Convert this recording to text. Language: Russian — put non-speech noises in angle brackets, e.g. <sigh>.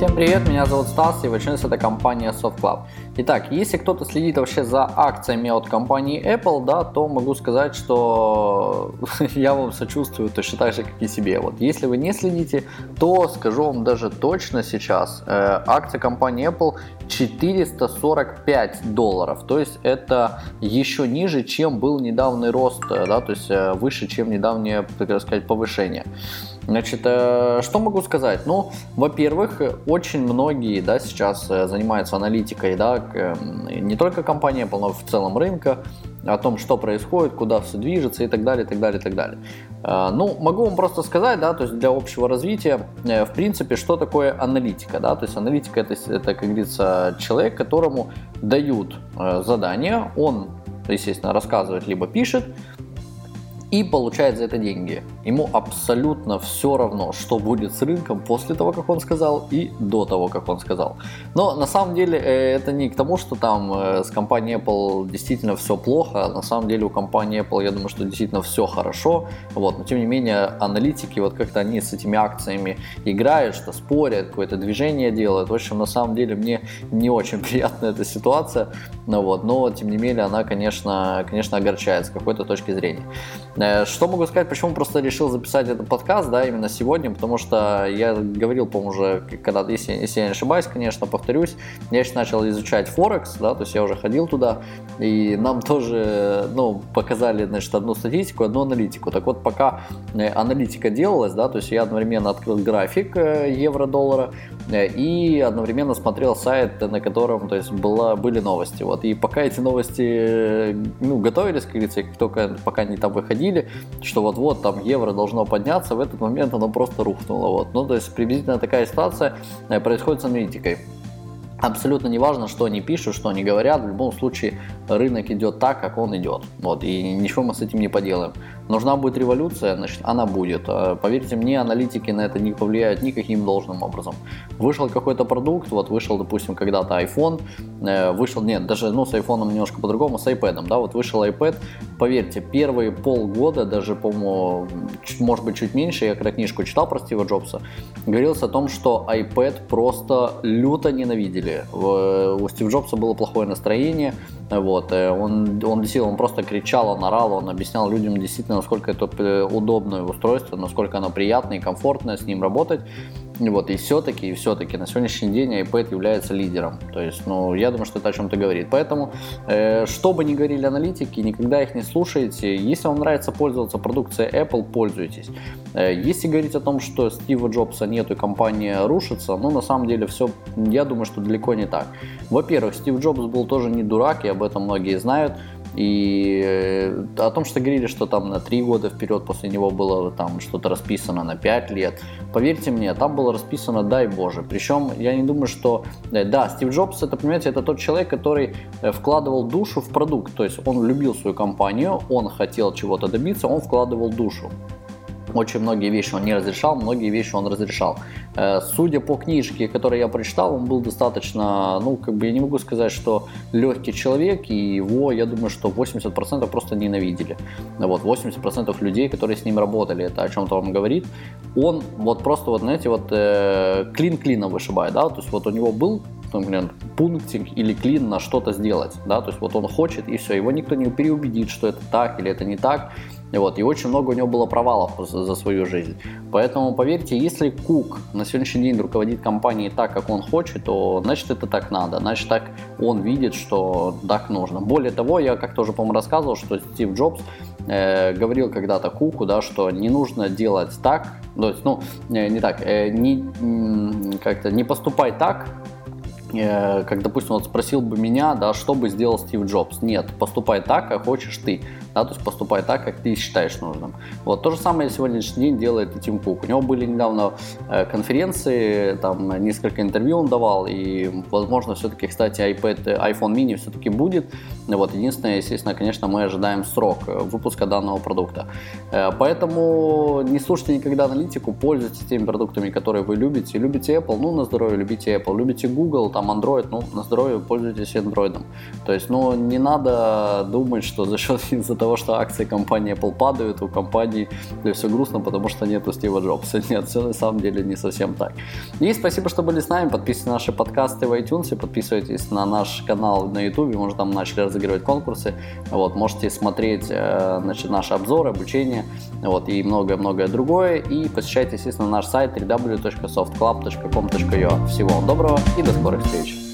Всем привет, меня зовут Стас и в это компания SoftClub. Итак, если кто-то следит вообще за акциями от компании Apple, да, то могу сказать, что <laughs> я вам сочувствую точно так же, как и себе. Вот, если вы не следите, то скажу вам даже точно сейчас, э, акция компании Apple 445 долларов, то есть это еще ниже, чем был недавний рост, э, да, то есть э, выше, чем недавнее, так сказать, повышение. Значит, э, что могу сказать? Ну, во-первых, очень многие, да, сейчас занимаются аналитикой, да, не только компания Apple, но в целом рынка, о том, что происходит, куда все движется и так далее, и так далее, и так далее. Э, ну, могу вам просто сказать, да, то есть для общего развития, в принципе, что такое аналитика, да, то есть аналитика это, это как говорится, человек, которому дают задание, он, естественно, рассказывает либо пишет, и получает за это деньги. Ему абсолютно все равно, что будет с рынком после того, как он сказал, и до того, как он сказал. Но на самом деле э, это не к тому, что там э, с компанией Apple действительно все плохо. На самом деле у компании Apple, я думаю, что действительно все хорошо. Вот. Но тем не менее, аналитики, вот как-то они с этими акциями играют, что спорят, какое-то движение делают. В общем, на самом деле мне не очень <laughs> приятна эта ситуация. Ну, вот. Но тем не менее, она, конечно, конечно огорчает с какой-то точки зрения. Э, что могу сказать, почему просто решил записать этот подкаст, да, именно сегодня, потому что я говорил, по-моему, уже, когда, если, если я не ошибаюсь, конечно, повторюсь, я сейчас начал изучать Форекс, да, то есть я уже ходил туда, и нам тоже, ну, показали, значит, одну статистику, одну аналитику. Так вот, пока э, аналитика делалась, да, то есть я одновременно открыл график э, евро-доллара и одновременно смотрел сайт, на котором, то есть, была, были новости, вот, и пока эти новости, ну, готовились, как говорится, только, пока они там выходили, что вот-вот там евро должно подняться, в этот момент оно просто рухнуло. Вот. Ну, то есть приблизительно такая ситуация э, происходит с аналитикой. Абсолютно не важно, что они пишут, что они говорят, в любом случае рынок идет так, как он идет. Вот, и ничего мы с этим не поделаем. Нужна будет революция, значит, она будет. А, поверьте мне, аналитики на это не повлияют никаким должным образом. Вышел какой-то продукт, вот вышел, допустим, когда-то iPhone, э, вышел, нет, даже, ну, с iPhone немножко по-другому, с iPad, да, вот вышел iPad, поверьте, первые полгода, даже, по-моему, может быть, чуть меньше, я когда книжку читал про Стива Джобса, говорилось о том, что iPad просто люто ненавидели. У Стива Джобса было плохое настроение, вот, э, он, он действительно, он просто кричал, он орал, он объяснял людям действительно, насколько это э, удобное устройство, насколько оно приятное и комфортное с ним работать. Вот, и все-таки, и все-таки на сегодняшний день iPad является лидером. То есть, ну, я думаю, что это о чем-то говорит. Поэтому, э, что бы ни говорили аналитики, никогда их не слушайте. Если вам нравится пользоваться продукцией Apple, пользуйтесь. Э, если говорить о том, что Стива Джобса нет и компания рушится, ну, на самом деле, все, я думаю, что далеко не так. Во-первых, Стив Джобс был тоже не дурак, и об этом многие знают. И э, о том, что говорили, что там на 3 года вперед после него было там что-то расписано на 5 лет. Поверьте мне, там было расписано дай боже. Причем я не думаю, что... Э, да, Стив Джобс, это, понимаете, это тот человек, который э, вкладывал душу в продукт. То есть он любил свою компанию, он хотел чего-то добиться, он вкладывал душу. Очень многие вещи он не разрешал, многие вещи он разрешал. Э, судя по книжке, которую я прочитал, он был достаточно, ну, как бы я не могу сказать, что легкий человек, и его, я думаю, что 80% просто ненавидели. Вот, 80% людей, которые с ним работали, это о чем-то вам говорит. Он вот просто, вот, знаете, вот э, клин клином вышибает, да, то есть вот у него был например, пунктик или клин на что-то сделать, да, то есть вот он хочет и все, его никто не переубедит, что это так или это не так, вот, и очень много у него было провалов за, за свою жизнь. Поэтому, поверьте, если Кук на сегодняшний день руководит компанией так, как он хочет, то значит это так надо, значит так он видит, что так нужно. Более того, я как-то уже, по-моему, рассказывал, что Стив Джобс э, говорил когда-то Куку, да, что не нужно делать так, то есть, ну, не так, э, не, как-то не поступай так, э, как, допустим, вот спросил бы меня, да, что бы сделал Стив Джобс. Нет, поступай так, как хочешь ты да, то есть поступай так, как ты считаешь нужным. Вот то же самое сегодняшний день делает и Тим Кук. У него были недавно э, конференции, там несколько интервью он давал, и, возможно, все-таки, кстати, iPad, iPhone mini все-таки будет. Вот, единственное, естественно, конечно, мы ожидаем срок выпуска данного продукта. Э, поэтому не слушайте никогда аналитику, пользуйтесь теми продуктами, которые вы любите. Любите Apple, ну, на здоровье, любите Apple. Любите Google, там, Android, ну, на здоровье, пользуйтесь Android. То есть, ну, не надо думать, что за счет, из-за <laughs> того, что акции компании Apple падают, у компании все грустно, потому что нету Стива Джобса. <laughs> Нет, все на самом деле не совсем так. И спасибо, что были с нами. Подписывайтесь на наши подкасты в iTunes, подписывайтесь на наш канал на YouTube. Мы уже там начали разыгрывать конкурсы. Вот, можете смотреть э, значит, наши обзоры, обучение вот, и многое-многое другое. И посещайте, естественно, наш сайт www.softclub.com.ua. Всего вам доброго и до скорых встреч!